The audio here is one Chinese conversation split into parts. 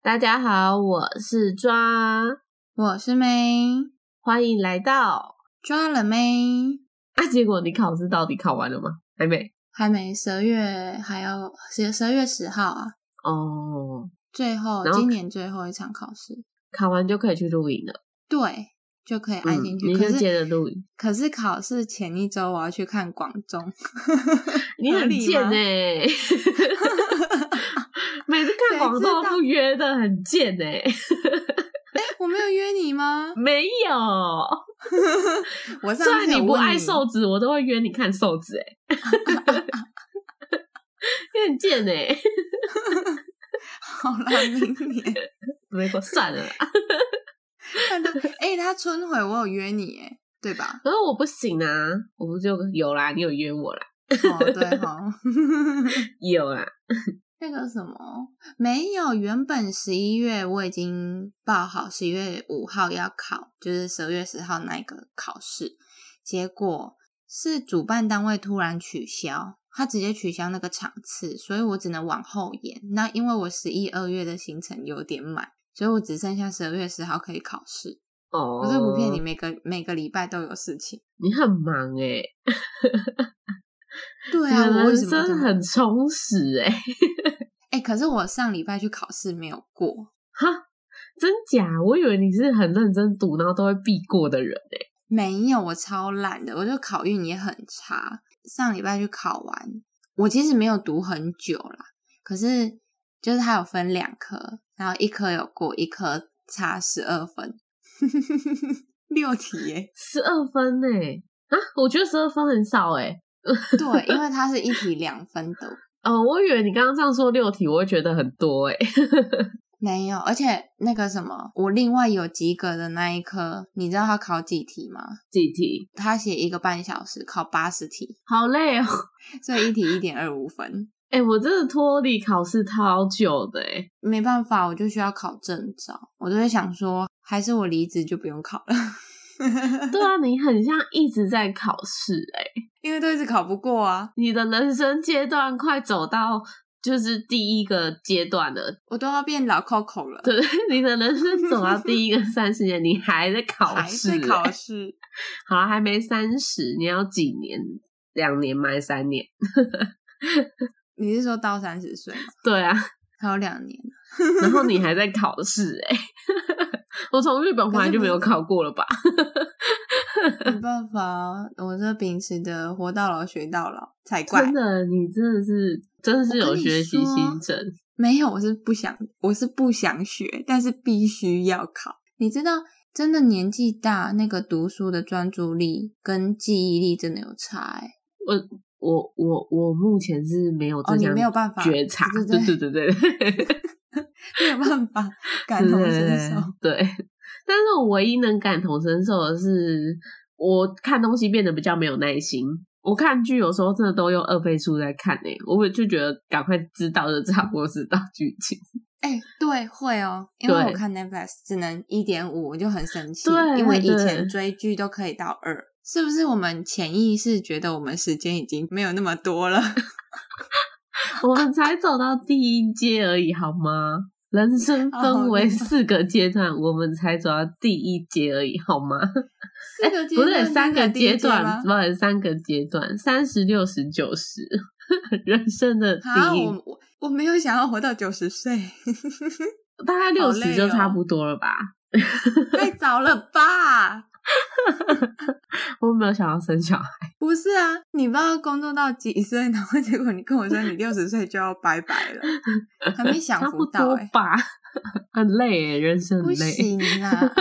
大家好，我是抓，我是妹，欢迎来到抓了妹。啊！结果你考试到底考完了吗？还没，还没，十二月还要十十二月十号啊。哦，最后后今年最后一场考试，考完就可以去露营了。对，就可以安心去。嗯、你可就是接着露营，可是考试前一周我要去看广中，你很贱哎、每次看广告不约的很贱 哎、我没有约你吗？没有，我上虽然你不爱瘦子，我都会约你看瘦子哎、你很贱哎、好了，明年 没过算了啦，看到哎、他春回我有约你哎，对吧？可是我不行啊，我不就有啦，你有约我啦，哦，对哈、有啦，那个什么没有，原本十一月我已经报好，十一月五号要考，就是十二月十号那个考试，结果是主办单位突然取消，他直接取消那个场次，所以我只能往后延。那因为我十一二月的行程有点满，所以我只剩下十二月十号可以考试。哦，我这不骗你，，每个每个礼拜都有事情。你很忙 哎、对啊，我为人什么这么生很充实哎、哎、可是我上礼拜去考试没有过。哈，真假？我以为你是很认真读，然后都会必过的人哎、没有，我超懒的，我就考运也很差。上礼拜去考完，我其实没有读很久啦，可是就是它有分两科，然后一科有过，一科差十二分，六题耶。十二分哎、啊，我觉得十二分很少哎、对，因为它是一题两分的，哦，我以为你刚刚这样说六题，我会觉得很多哎、没有。而且那个什么，我另外有及格的那一科，你知道他考几题吗？几题？他写一个半小时，考八十题，好累哦。所以一题一点二五分。哎、我真的脱离考试超久的哎、没办法，我就需要考证照。我就会想说，还是我离职就不用考了，对啊，你很像一直在考试哎、因为都一直考不过啊，你的人生阶段快走到就是第一个阶段了，我都要变老 Coco 了，对，你的人生走到第一个 三十年，你还在考还试、是考欸试。好啊，还没三十，你要几年？两年吗？三年？你是说到三十岁吗？对啊，还有两年，然后你还在考试哎、我从日本回来就没有考过了吧？没办法啊，我这秉持的活到老学到老才怪真。的，你真的是真的是有学习新生。没有，我是不想，我是不想学，但是必须要考。你知道，真的年纪大，那个读书的专注力跟记忆力真的有差哎、我我我我目前是没有哦你没有办法觉察，对对对对对对。没有办法感同身受。对，但是我唯一能感同身受的是，我看东西变得比较没有耐心。我看剧有时候真的都用二倍速在看诶、我就觉得赶快知道就差不多知道剧情。哎、对，会哦，因为我看 Netflix 只能一点五，我就很生气。对因为以前追剧都可以到二，是不是我们潜意识觉得我们时间已经没有那么多了？我们才走到第一阶而已，好吗？人生分哦为四个阶段，我们才走到第一阶而已，好吗？四个阶不段是三个阶段，吗不？好三个阶段，三十六十九十，人生的啊，第一，我我我没有想要活到九十岁，大概六十就差不多了吧？太早了吧？我没有想要生小孩，不是啊，你不知道工作到几岁，然后结果你跟我说你六十岁就要拜拜了，还没 享差不福到哎？很累哎，人生不很累。行啦。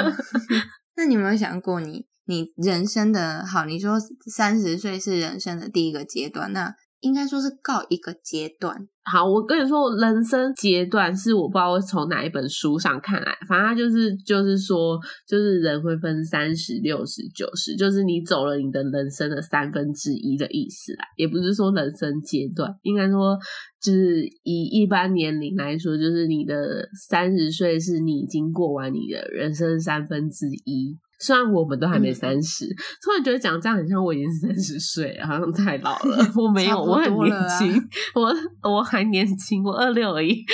那你有没有想过你，你人生的好？你说三十岁是人生的第一个阶段，那应该说是告一个阶段。好，我跟你说，人生阶段是我不知道从哪一本书上看来，反正它就是就是说，就是人会分三十六十九十，就是你走了你的人生的三分之一的意思啦。也不是说人生阶段，应该说就是以一般年龄来说，就是你的三十岁是你已经过完你的人生三分之一。虽然我们都还没三十，突然觉得讲这样很像我已经三十岁，好像太老了。我没有，我很年轻，我我还年轻，我二六而已。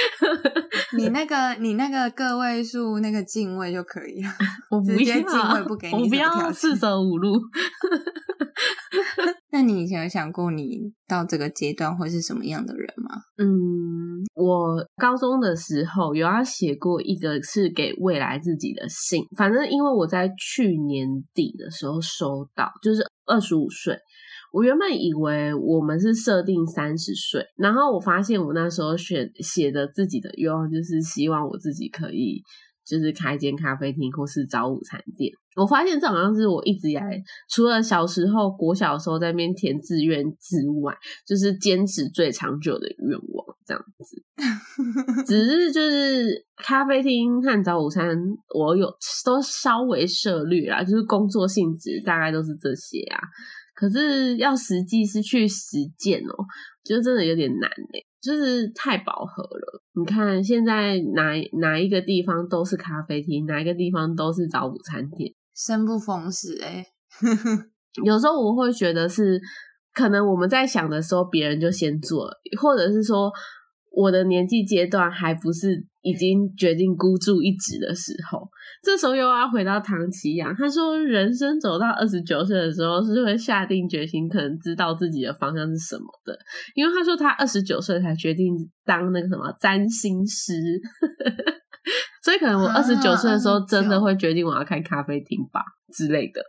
你 那个你那个个位数那个进位就可以了，我直接进位不给你，我不要四舍五入。那你以前有想过你到这个阶段会是什么样的人吗？嗯，我高中的时候有要写过一个是给未来自己的信，反正因为我在去年底的时候收到，就是二十五岁。我原本以为我们是设定三十岁，然后我发现我那时候选写的自己的愿望就是希望我自己可以。就是开间咖啡厅或是找午餐店，我发现这好像是我一直以来除了小时候国小时候在那边填志愿之外，就是坚持最长久的愿望这样子。只是就是咖啡厅和早午餐，我有都稍微涉略啦，就是工作性质大概都是这些啊。可是要实际是去实践哦，就真的有点难嘞。就是太饱和了。你看，现在哪哪一个地方都是咖啡厅，哪一个地方都是早午餐店，生不逢时哎。有时候我会觉得是，可能我们在想的时候，别人就先做了，或者是说。我的年纪阶段还不是已经决定孤注一掷的时候，这时候又要回到唐奇阳，他说人生走到二十九岁的时候是会下定决心，可能知道自己的方向是什么的，因为他说他二十九岁才决定当那个什么占星师，所以可能我二十九岁的时候真的会决定我要开咖啡厅吧之类的。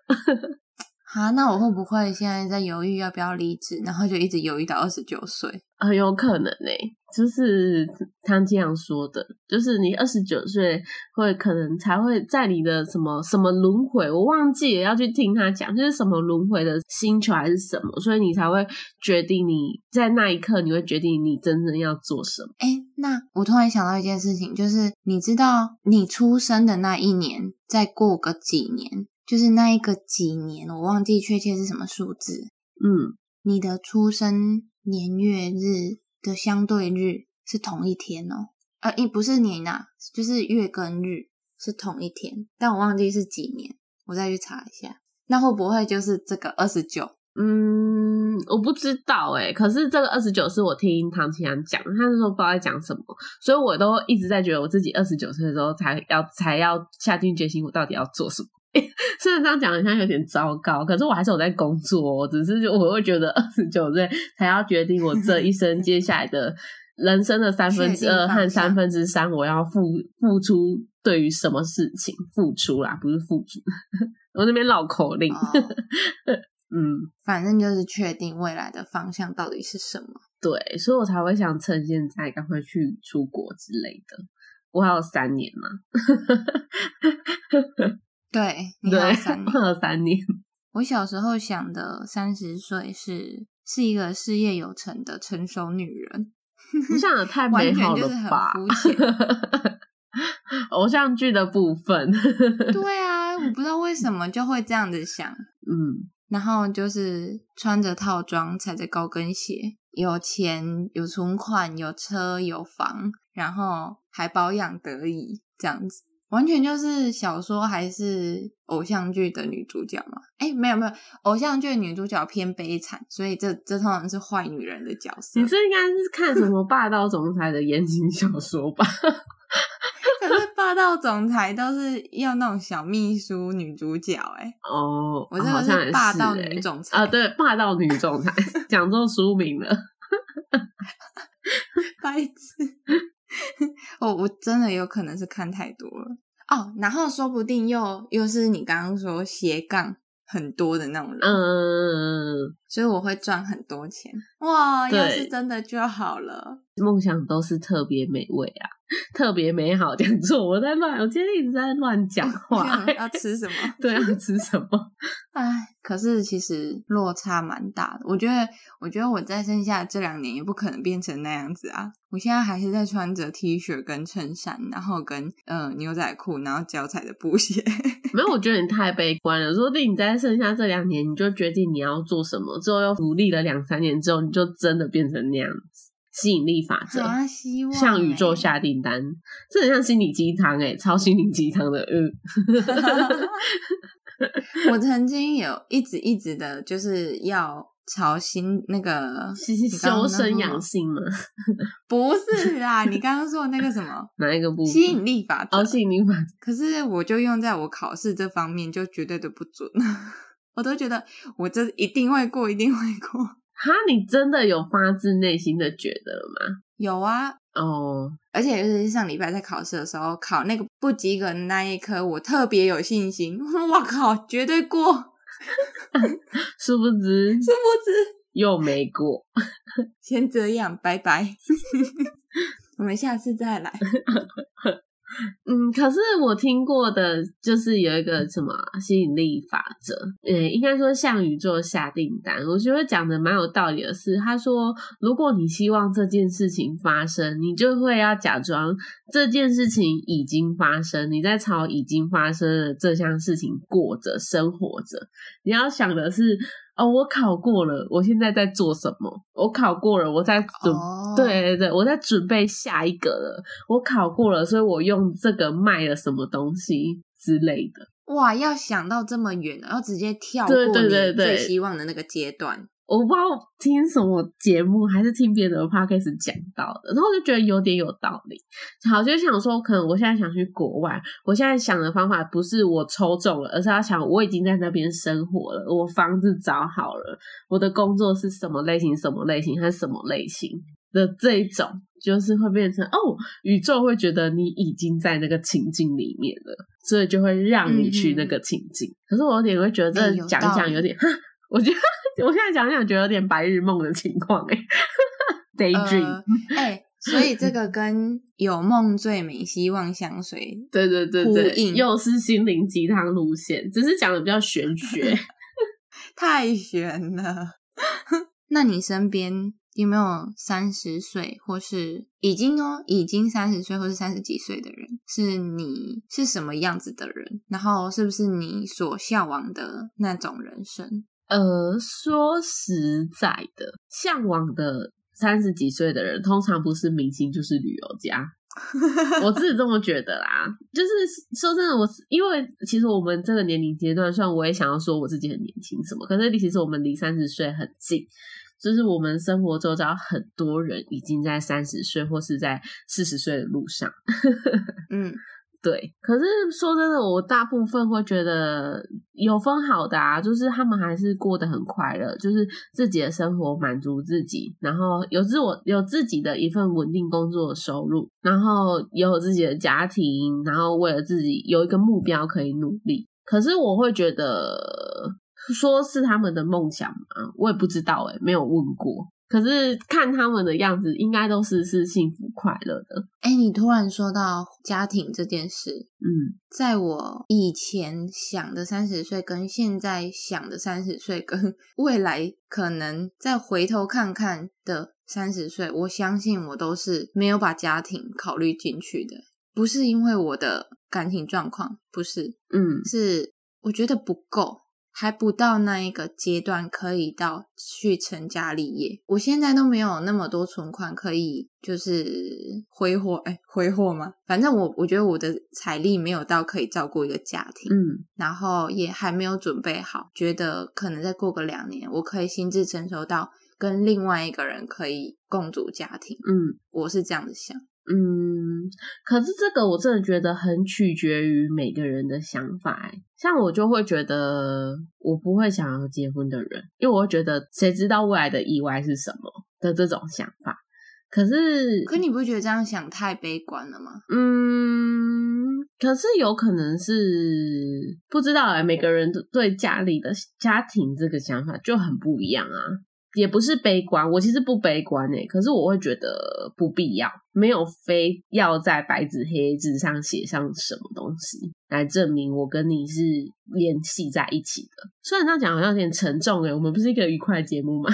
啊，那我会不会现在在犹豫要不要离职，然后就一直犹豫到二十九岁？很有可能呢，就是他这样说的，就是你二十九岁会可能才会在你的什么什么轮回，我忘记了要去听他讲，就是什么轮回的星球还是什么，所以你才会决定你在那一刻你会决定你真正要做什么。哎，那我突然想到一件事情，就是你知道你出生的那一年，再过个几年。就是那一个几年，我忘记确切是什么数字。嗯，你的出生年月日的相对日是同一天哦，呃，也不是年呐，就是月跟日是同一天，但我忘记是几年，我再去查一下。那会不会就是这个二十九？嗯，我不知道哎。可是这个二十九是我听唐奇阳讲，他是说不知道在讲什么，所以我都一直在觉得我自己二十九岁的时候才要才要下定决心，我到底要做什么。虽然这样讲好像有点糟糕，可是我还是有在工作。只是我会觉得二十九岁才要决定我这一生接下来的 人生的三分之二和三分之三，我要付付出对于什么事情付出啦，不是付出。我那边绕口令，嗯，反正就是确定未来的方向到底是什么。对，所以我才会想趁现在赶快去出国之类的。我还有三年嘛。对，对，过了三年。我小时候想的三十岁是是一个事业有成的成熟女人，你想的太 美好了吧？偶像剧的部分，对啊，我不知道为什么就会这样子想，嗯，然后就是穿着套装，踩着高跟鞋，有钱有存款，有车有房，然后还保养得宜，这样子。完全就是小说还是偶像剧的女主角嘛？哎，没有没有，偶像剧女主角偏悲惨，所以这这通常是坏女人的角色。你这应该是看什么霸道总裁的言情小说吧？可是霸道总裁都是要那种小秘书女主角哎。哦，我这个是霸道女总裁啊，对，霸道女总裁讲错书名了，白痴。我 我真的有可能是看太多了。哦，然后说不定又又是你刚刚说斜杠很多的那种人，嗯，所以我会赚很多钱。哇，要是真的就好了。梦想都是特别美味啊，特别美好。讲错，我在乱，我今天一直在乱讲 话。想要吃什么？对要，吃什么？哎，可是其实落差蛮大的。我觉得，我觉得我在剩下这两年也不可能变成那样子啊。我现在还是在穿着 T 恤跟衬衫，然后跟呃牛仔裤，然后脚踩的布鞋。没有，我觉得你太悲观了。说不定你在剩下这两年，你就决定你要做什么，之后又努力了两三年之后，你就真的变成那样子。吸引力法则，啊，希望向宇宙欸下订单，这很像心理鸡汤哎，超心灵鸡汤的，嗯。我曾经有一直一直的，就是要朝心那个 修身养性嘛？不是啦，你刚刚说的那个什么哪一个部分？吸引力法则哦，，吸引力法则。可是我就用在我考试这方面就绝对的不准，我都觉得我这一定会过，一定会过。哈，你真的有发自内心的觉得了吗？有啊，哦，而且尤其是上礼拜在考试的时候，考那个不及格的那一科，我特别有信心。我靠，绝对过！殊 殊不知殊不知又没过。先这样，拜拜。我们下次再来。嗯，可是我听过的，就是有一个什么吸引力法则，呃，应该说向宇宙下订单。我觉得讲的蛮有道理的是，他说，如果你希望这件事情发生，你就会要假装这件事情已经发生，你在朝已经发生的这项事情过着生活着。你要想的是，哦，我考过了，我现在在做什么？我考过了，我在准哦对对对，我在准备下一个了。我考过了，所以我用这个卖了什么东西之类的。哇，要想到这么远，然后直接跳过你对最希望的那个阶段。我不知道听什么节目，还是听别人的 podcast 讲到的，然后我就觉得有点有道理。好，就想说，可能我现在想去国外，我现在想的方法不是我抽中了，而是要想我已经在那边生活了，我房子找好了，我的工作是什么类型、什么类型还是什么类型的这一种，就是会变成哦，宇宙会觉得你已经在那个情境里面了，所以就会让你去那个情境。可是我有点会觉得这讲讲有点，哈，我觉得我现在讲一讲觉得有点白日梦的情况哎、daydream，、呃，哎、所以这个跟有梦最美，希望相随。对对对呼对，应又是心灵鸡汤路线，只是讲的比较玄学。太玄了。那你身边有没有三十岁，或是已经哦，已经三十岁或是三十几岁的人？是你是什么样子的人？然后是不是你所向往的那种人生？呃，说实在的，向往的三十几岁的人，通常不是明星就是旅游家。我自己这么觉得啦，就是说真的，我因为其实我们这个年龄阶段，虽然我也想要说我自己很年轻什么，可是其实我们离三十岁很近，就是我们生活周遭很多人已经在三十岁或是在四十岁的路上。嗯，对，可是说真的，我大部分会觉得有分好的啊，就是他们还是过得很快乐，就是自己的生活满足自己，然后有自我有自己的一份稳定工作的收入，然后也有自己的家庭，然后为了自己有一个目标可以努力。可是我会觉得，说是他们的梦想吗？我也不知道、欸，没有问过。可是看他们的样子，应该都是是幸福快乐的。哎、你突然说到家庭这件事，嗯，在我以前想的三十岁，跟现在想的三十岁，跟 未来可能再回头看看的三十岁，我相信我都是没有把家庭考虑进去的。不是因为我的感情状况，不是，嗯是我觉得不够，还不到那一个阶段可以到去成家立业。我现在都没有那么多存款可以就是挥霍，哎，挥霍吗？反正我我觉得我的财力没有到可以照顾一个家庭，嗯然后也还没有准备好，觉得可能再过个两年，我可以心智成熟到跟另外一个人可以共组家庭。嗯。我是这样子想。嗯，可是这个我真的觉得很取决于每个人的想法欸。像我就会觉得，我不会想要结婚的人，因为我会觉得谁知道未来的意外是什么的这种想法。可是，可你不觉得这样想太悲观了吗？嗯，可是有可能是不知道哎、每个人对家里的家庭这个想法就很不一样啊。也不是悲观，我其实不悲观诶、可是我会觉得不必要，没有非要在白纸黑字上写上什么东西来证明我跟你是联系在一起的。虽然这样讲好像有点沉重诶、我们不是一个愉快的节目吗？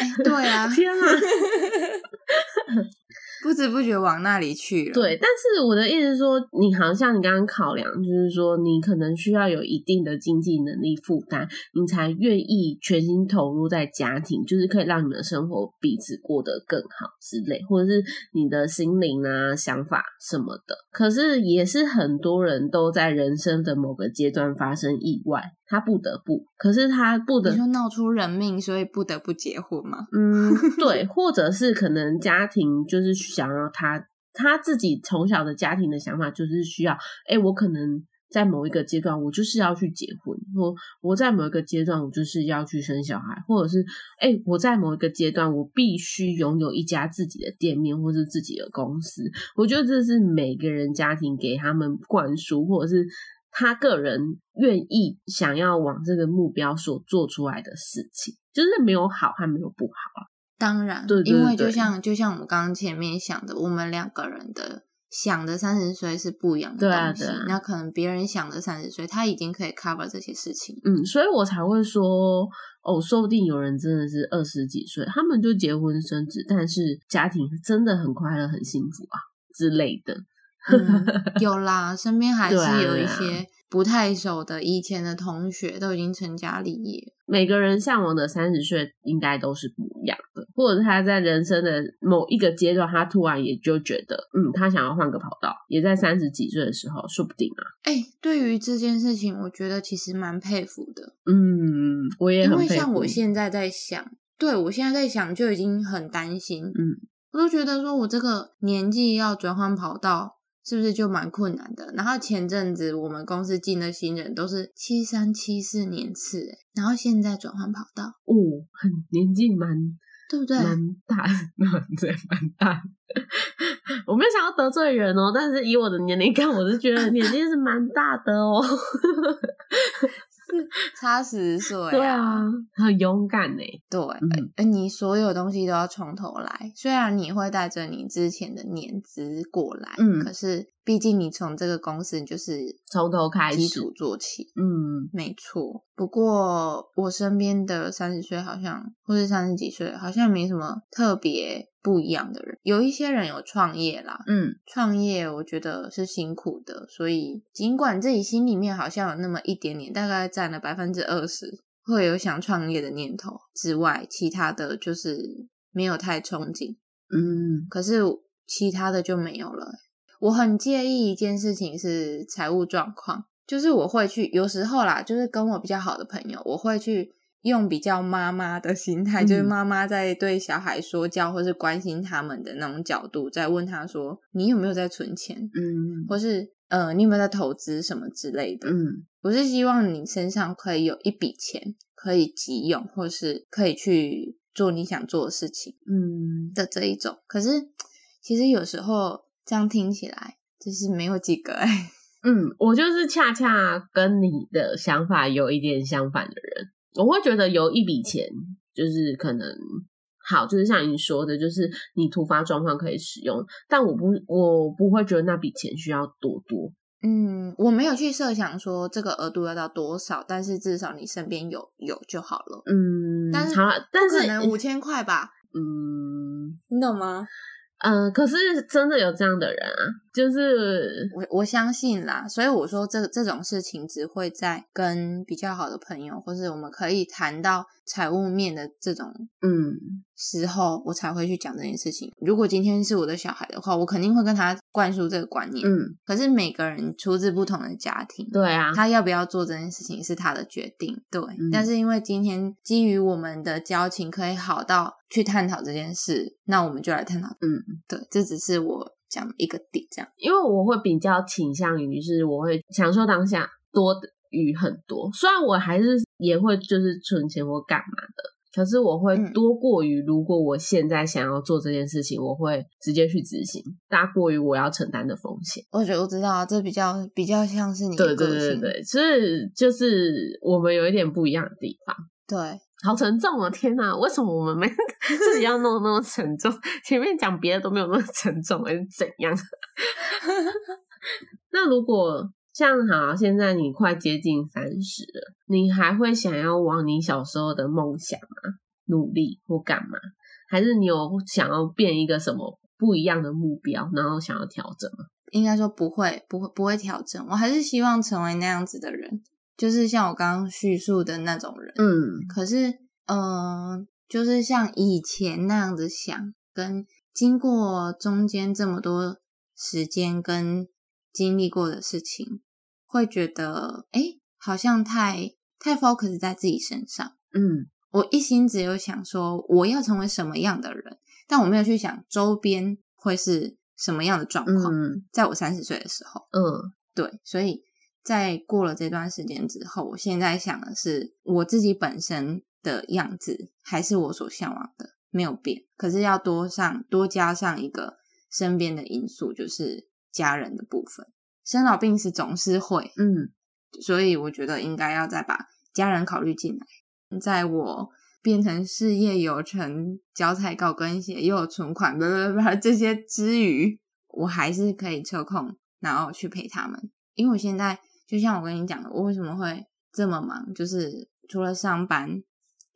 哎，对啊，天啊！不知不觉往那里去了。对，但是我的意思是说，你好像你刚刚考量，就是说你可能需要有一定的经济能力负担，你才愿意全心投入在家庭，就是可以让你们的生活彼此过得更好之类，或者是你的心灵啊、想法什么的。可是也是很多人都在人生的某个阶段发生意外，他不得不，可是他不得你说闹出人命，所以不得不结婚吗？嗯，对，或者是可能家庭就是想要他他自己从小的家庭的想法就是需要，哎，我可能在某一个阶段我就是要去结婚，我我在某一个阶段我就是要去生小孩，或者是哎，我在某一个阶段我必须拥有一家自己的店面或是自己的公司。我觉得这是每个人家庭给他们灌输，或者是他个人愿意想要往这个目标所做出来的事情，就是没有好和没有不好啊。当然，对对因为就像就像我们刚刚前面想的，我们两个人的想的三十岁是不一样的东西。对啊那可能别人想的三十岁，他已经可以 cover 这些事情。嗯，所以我才会说，哦，说不定有人真的是二十几岁，他们就结婚生子，但是家庭真的很快乐、很幸福啊之类的。嗯，有啦，身边还是有一些不太熟的以前的同学，都已经成家立业。每个人向往的三十岁应该都是不一样的，或者是他在人生的某一个阶段，他突然也就觉得，嗯，他想要换个跑道，也在三十几岁的时候，说不定啊。哎、对于这件事情，我觉得其实蛮佩服的，嗯，我也因为很佩服像我现在在想，对我现在在想就已经很担心，嗯，我都觉得说我这个年纪要转换跑道，是不是就蛮困难的？然后前阵子我们公司进的新人都是七三七四年次，诶然后现在转换跑道，哦，很年纪蛮对不对？蛮大，蛮 对，蛮大。我没有想要得罪人哦，但是以我的年龄看，我是觉得年纪是蛮大的哦。差十岁、对啊，很勇敢呢。对，你所有东西都要从头来。虽然你会带着你之前的年资过来，嗯可是毕竟你从这个公司就是从头开始基础做起。嗯没错，不过我身边的三十岁好像，或是三十几岁，好像没什么特别不一样的人。有一些人有创业啦，嗯创业我觉得是辛苦的，所以尽管自己心里面好像有那么一点点，大概占了百分之二十，会有想创业的念头之外，其他的就是没有太憧憬。嗯可是其他的就没有了。我很介意一件事情是财务状况，就是我会去有时候啦，就是跟我比较好的朋友，我会去用比较妈妈的心态，嗯就是妈妈在对小孩说教或是关心他们的那种角度，在问他说：“你有没有在存钱？嗯或是呃，你有没有在投资什么之类的？”嗯我是希望你身上可以有一笔钱可以急用，或是可以去做你想做的事情。嗯，的这一种。可是其实有时候这样听起来就是没有几个哎、嗯，我就是恰恰跟你的想法有一点相反的人。我会觉得有一笔钱，就是可能好，就是像你说的，就是你突发状况可以使用，但我不，我不会觉得那笔钱需要多多。嗯，我没有去设想说这个额度要到多少，但是至少你身边有有就好了。嗯，但是好了，但是可能五千块吧，嗯你懂吗？呃，可是真的有这样的人啊，就是我我相信啦，所以我说这这种事情只会在跟比较好的朋友，或是我们可以谈到财务面的这种嗯时候，我才会去讲这件事情。如果今天是我的小孩的话，我肯定会跟他灌输这个观念。嗯，可是每个人出自不同的家庭，对啊，他要不要做这件事情是他的决定。对，嗯但是因为今天基于我们的交情可以好到去探讨这件事，那我们就来探讨。嗯，对，这只是我讲的一个点，这样。因为我会比较倾向于是我会享受当下多于很多，虽然我还是也会就是存钱或干嘛的，可是我会嗯多过于，如果我现在想要做这件事情，我会直接去执行，大过于我要承担的风险。我觉得我知道，这比较比较像是你的。对对对对，所以就是我们有一点不一样的地方。对好沉重啊！天哪，为什么我们没 自己要弄那么沉重？前面讲别的都没有那么沉重，还是怎样？那如果像好，现在你快接近三十了，你还会想要往你小时候的梦想吗？努力或干嘛？还是你有想要变一个什么不一样的目标，然后想要调整吗？应该说不会，不会，不会调整。我还是希望成为那样子的人，就是像我刚刚叙述的那种人。嗯可是，嗯、呃，就是像以前那样子想，跟经过中间这么多时间跟经历过的事情，会觉得，哎，好像太太 focus 在自己身上。嗯我一心只有想说我要成为什么样的人，但我没有去想周边会是什么样的状况。嗯在我三十岁的时候，嗯对，所以在过了这段时间之后，我现在想的是我自己本身的样子还是我所向往的，没有变。可是要多上多加上一个身边的因素，就是家人的部分。生老病死总是会，嗯所以我觉得应该要再把家人考虑进来。在我变成事业有成、脚踩高跟鞋又有存款，不不不这些之余，我还是可以抽空，然后去陪他们。因为我现在就像我跟你讲的，我为什么会这么忙，就是除了上班，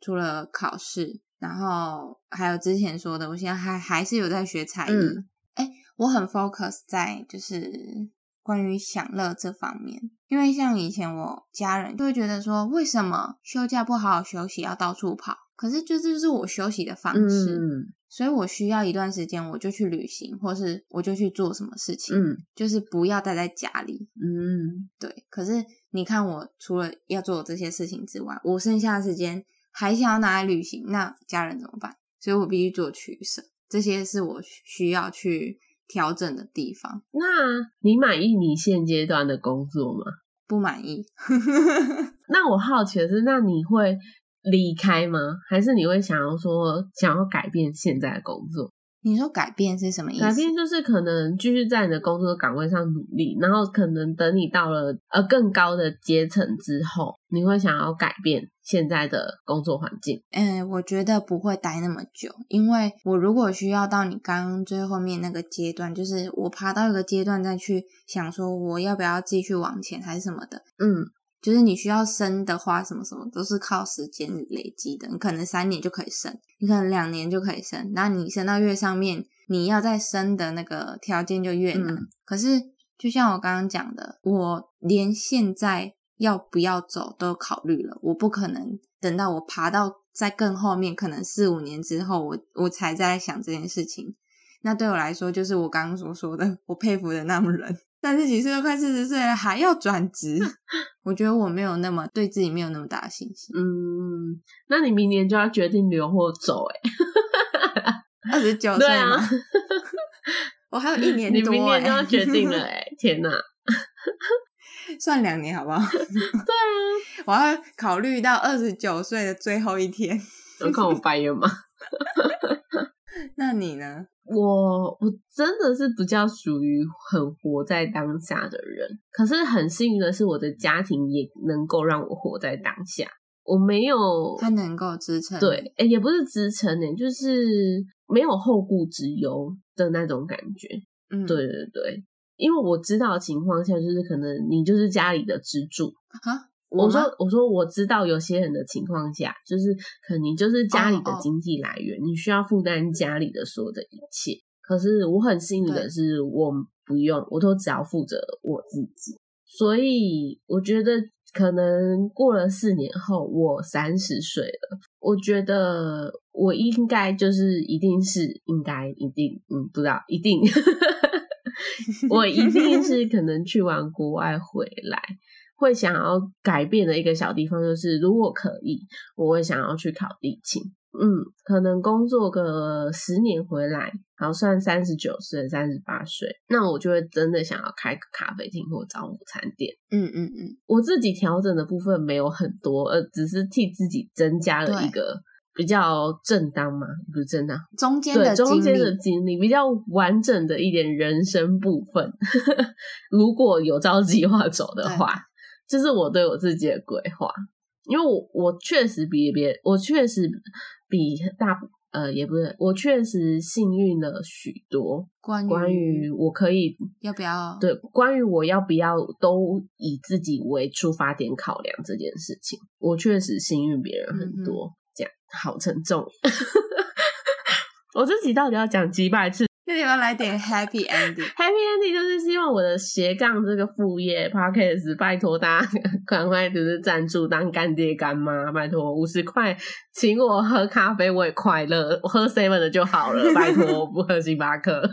除了考试，然后还有之前说的，我现在还还是有在学才艺。嗯哎、我很 focus 在就是关于享乐这方面，因为像以前我家人就会觉得说，为什么休假不好好休息，要到处跑？可是就这就是我休息的方式，嗯所以我需要一段时间，我就去旅行，或是我就去做什么事情，嗯就是不要待在家里。嗯对，可是你看，我除了要做这些事情之外，我剩下的时间还想要拿来旅行，那家人怎么办？所以我必须做取舍，这些是我需要去调整的地方。那你满意你现阶段的工作吗？不满意，那我好奇的是，那你会离开吗？还是你会想要说想要改变现在的工作？你说改变是什么意思？改变就是可能继续在你的工作岗位上努力，然后可能等你到了呃更高的阶层之后，你会想要改变现在的工作环境。嗯，我觉得不会待那么久，因为我如果需要到你刚刚最后面那个阶段，就是我爬到一个阶段再去想说我要不要继续往前还是什么的，嗯就是你需要升的话，什么什么都是靠时间累积的。你可能三年就可以升，你可能两年就可以升，那你升到越上面，你要再升的那个条件就越难。嗯可是就像我刚刚讲的，我连现在要不要走都考虑了，我不可能等到我爬到在更后面，可能四五年之后，我我才在想这件事情。那对我来说，就是我刚刚所说的，我佩服的那么人，三十几岁都快四十岁了，还要转职，我觉得我没有那么对自己没有那么大的信心。嗯，那你明年就要决定留或走、欸，二十九岁吗？我还有一年多、欸，明年就要决定了、欸，天哪！算两年好不好？对啊，我要考虑到二十九岁的最后一天。有看我白眼吗？那你呢？我我真的是比较属于很活在当下的人，可是很幸运的是，我的家庭也能够让我活在当下。我没有他能够支撑？对，诶也不是支撑呢，就是没有后顾之忧的那种感觉。嗯，对对对，因为我知道的情况下，就是可能你就是家里的支柱。啊，我说我说我知道有些人的情况下，就是可能就是家里的经济来源，你需要负担家里的所有的一切。可是我很幸运的是，我不用，我都只要负责我自己。所以我觉得，可能过了四年后，我三十岁了，我觉得我应该就是一定是应该一定，嗯，不知道一定，我一定是可能去完国外回来。会想要改变的一个小地方，就是如果可以，我会想要去考地勤。嗯，可能工作个十年回来，然后算三十九岁、三十八岁，那我就会真的想要开个咖啡厅或找午餐店。嗯嗯嗯，我自己调整的部分没有很多，呃，只是替自己增加了一个比较正当嘛，不是正当，中间对的经中间的，经历比较完整的一点人生部分。如果有照计划走的话，这是我对我自己的规划。因为我我确实比别我确实比大呃也不是我确实幸运了许多。关于关于我可以要不要对关于我要不要都以自己为出发点考量这件事情，我确实幸运别人嗯很多。这样好沉重。我自己到底要讲几百次不要来点 happy ending？Happy Ending 就是希望我的斜杠这个副业 Podcast，拜托大家赶快就是赞助当干爹干妈，拜托五十块请我喝咖啡我也快乐，我喝 seven 的就好了，拜托我不喝星巴克。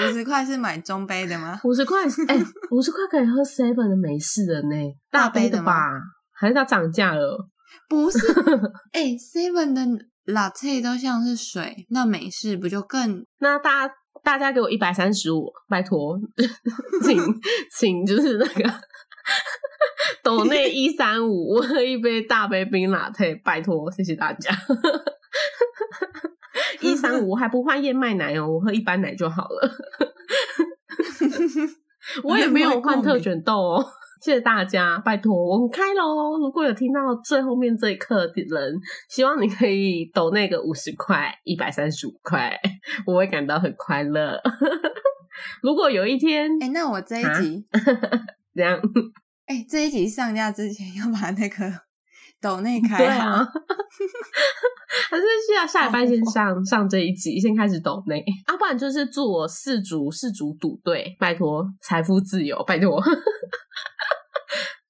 五十块是买中杯的吗？五十块，哎、五十块可以喝 seven 的美式的呢，大杯的吧？还是它涨价了？不是，哎、s e v e n 的 latte 都像是水，那美式不就更？那大家大家给我一百三十五，拜托，请请就是那个斗内 一三五，我喝一杯大杯冰拿铁，拜托，谢谢大家。一三五还不换燕麦奶哦，我喝一般奶就好了。我也没有换特选豆哦，谢谢大家，拜托，我们开喽！如果有听到最后面这一刻的人，希望你可以抖那个五十块、一百三十五块，我会感到很快乐。如果有一天，哎、那我这一啊集，这样哎、这一集上架之前要把那个斗内对开好。啊，还是下下礼拜先上上这一集，先开始抖内，啊，不然就是祝我四组四组赌对，拜托财富自由，拜托。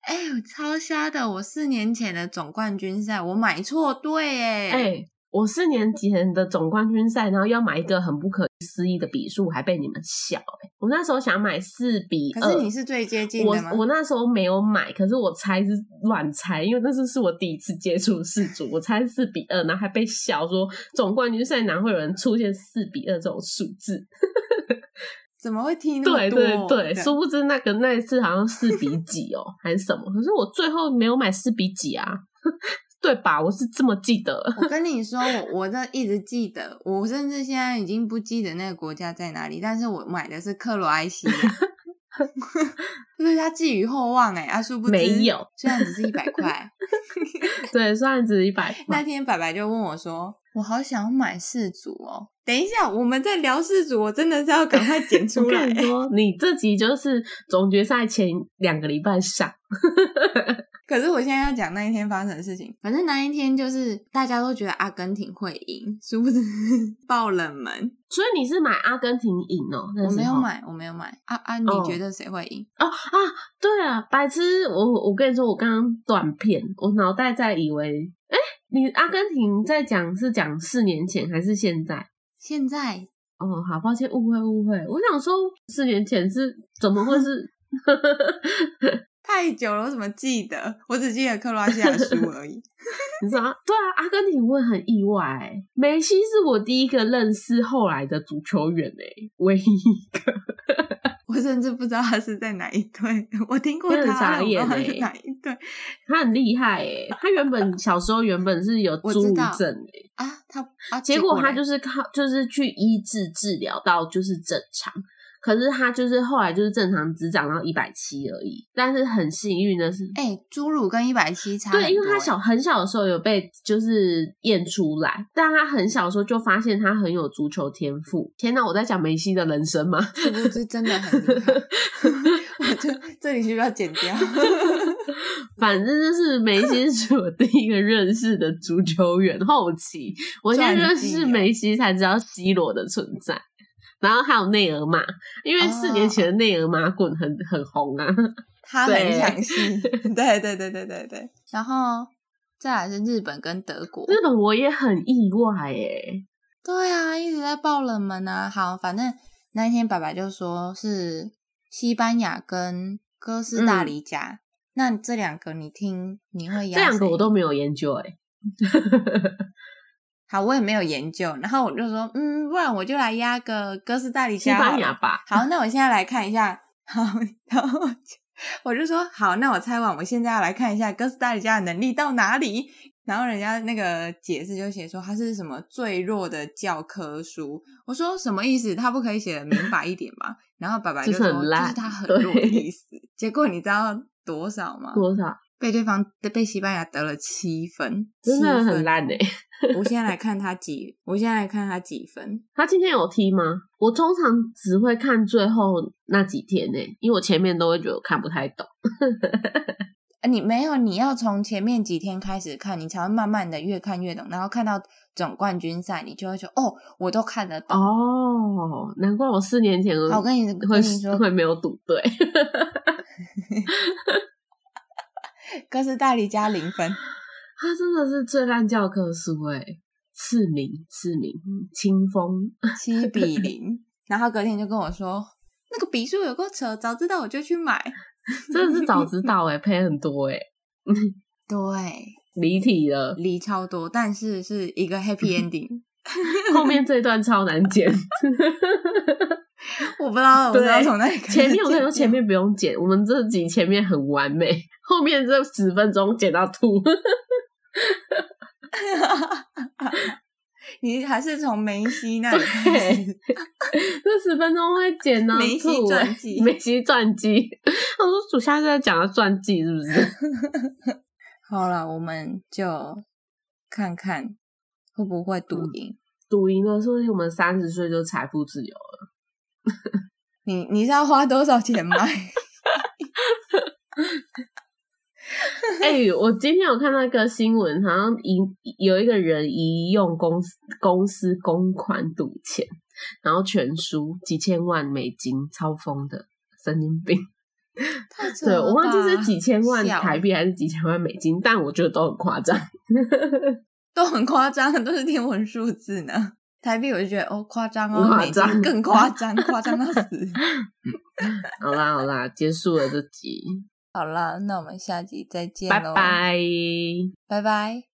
哎、我超瞎的！我四年前的总冠军赛我买错队哎、哎、我四年前的总冠军赛，然后要买一个很不可思议的比数，还被你们笑、欸。我那时候想买四比二，可是你是最接近我的吗？我那时候没有买，可是我猜是乱猜，因为那是是我第一次接触世足，我猜四比二，然后还被笑说总冠军赛哪会有人出现四比二这种数字？怎么会踢那么对？对对，殊不知那个那一次好像四比几哦，还是什么？可是我最后没有买四比几啊，对吧？我是这么记得。我跟你说，我我这一直记得，我甚至现在已经不记得那个国家在哪里，但是我买的是克罗埃西亚，就是他寄予厚望哎、啊，殊不知没有，虽然只是一百块。对，虽然只是一百块。那天白白就问我说：“我好想要买四组哦。”等一下，我们在聊四组，我真的是要赶快剪 出来跟你。说，你这集就是总决赛前两个礼拜上，可是我现在要讲那一天发生的事情。反正那一天就是大家都觉得阿根廷会赢，殊不知 爆冷门。所以你是买阿根廷赢哦？那我没有买，我没有买。啊啊，你哦觉得谁会赢？哦啊！对啊，白痴！我我跟你说，我刚刚断片，我脑袋在以为，哎，你阿根廷在讲是讲四年前还是现在？现在哦，好抱歉，误会误会。我想说，四年前是怎么会是？太久了，我怎么记得？我只记得克罗埃西亚输而已。你知道？对啊，阿根廷会很意外欸。梅西是我第一个认识后来的足球员诶，唯一一个。我甚至不知道他是在哪一队，我听过他，傻眼但我不知道他是欸哪一队他很厉害诶，他原本小时候原本是有侏儒我知道症诶，啊？他啊，结果他就是靠就是去医治治疗到就是正常，可是他就是后来就是正常只长到一百七而已，但是很幸运的是，哎，侏儒跟一百七差很对，因为他小很小的时候有被就是验出来，但他很小的时候就发现他很有足球天赋。天哪，我在讲梅西的人生吗？是不知真的很厉害。我就这里需不需要剪掉？反正就是梅西是 我第一个认识的足球员。后期我现在认识梅西才知道 C 罗的存在，然后还有内尔马，因为四年前的内尔马滚很很红啊。他很对抢戏，对对对对对对。然后再来是日本跟德国，日本我也很意外诶，对啊，一直在爆冷门啊。好，反正那一天爸爸就说是西班牙跟哥斯达黎加，那这两个你听你会压这两个我都没有研究诶。好，我也没有研究，然后我就说，嗯，不然我就来压个哥斯达黎加好了。班牙吧，好，那我现在来看一下，好，然后我就说好，那我猜完，我现在要来看一下哥斯达黎加的能力到哪里。然后人家那个解释就写说它是什么最弱的教科书。我说什么意思？他不可以写的明白一点吗？然后爸爸就就是说就是他很弱的意思。结果你知道多少吗？多少？被对方被西班牙得了七分，真的很烂哎、我现在来 看他几，我现在来看他几分。他今天有踢吗？我通常只会看最后那几天呢、因为我前面都会觉得我看不太懂。呃你没有，你要从前面几天开始看，你才会慢慢的越看越懂，然后看到总冠军赛，你就会觉得哦，我都看得懂。哦，难怪我四年前好，我跟你会说，会没有赌对。哥斯大黎加零分，他真的是最烂教科书哎、次名次名清风，七 比零。然后隔天就跟我说，那个笔数有够扯，早知道我就去买。真的是早知道哎、赔很多哎、对，离题了。离超多，但是是一个 happy ending。后面这段超难剪，我不知道，我不知道从哪里前面我跟你说，前面不用剪，我们这集前面很完美，后面这十分钟剪到吐。你还是从梅西那里开始。这十分钟会剪到梅西传记梅西传记。我说主下是在讲他传记是不是？好了，我们就看看会不会赌嗯赢。赌赢了，说不定我们三十岁就财富自由了。你你是要花多少钱买？哎、我今天有看到一个新闻，好像一有一个人一用公司公司公款赌钱，然后全输几千万美金，超疯的，神经病。对我忘记是吧几千万笑台币还是几千万美金，但我觉得都很夸张。都很夸张，都是天文数字呢。台币我就觉得哦夸张哦，美金更夸张，夸张到死。好啦好啦，结束了这集，好啦，那我们下集再见拜，拜。拜拜。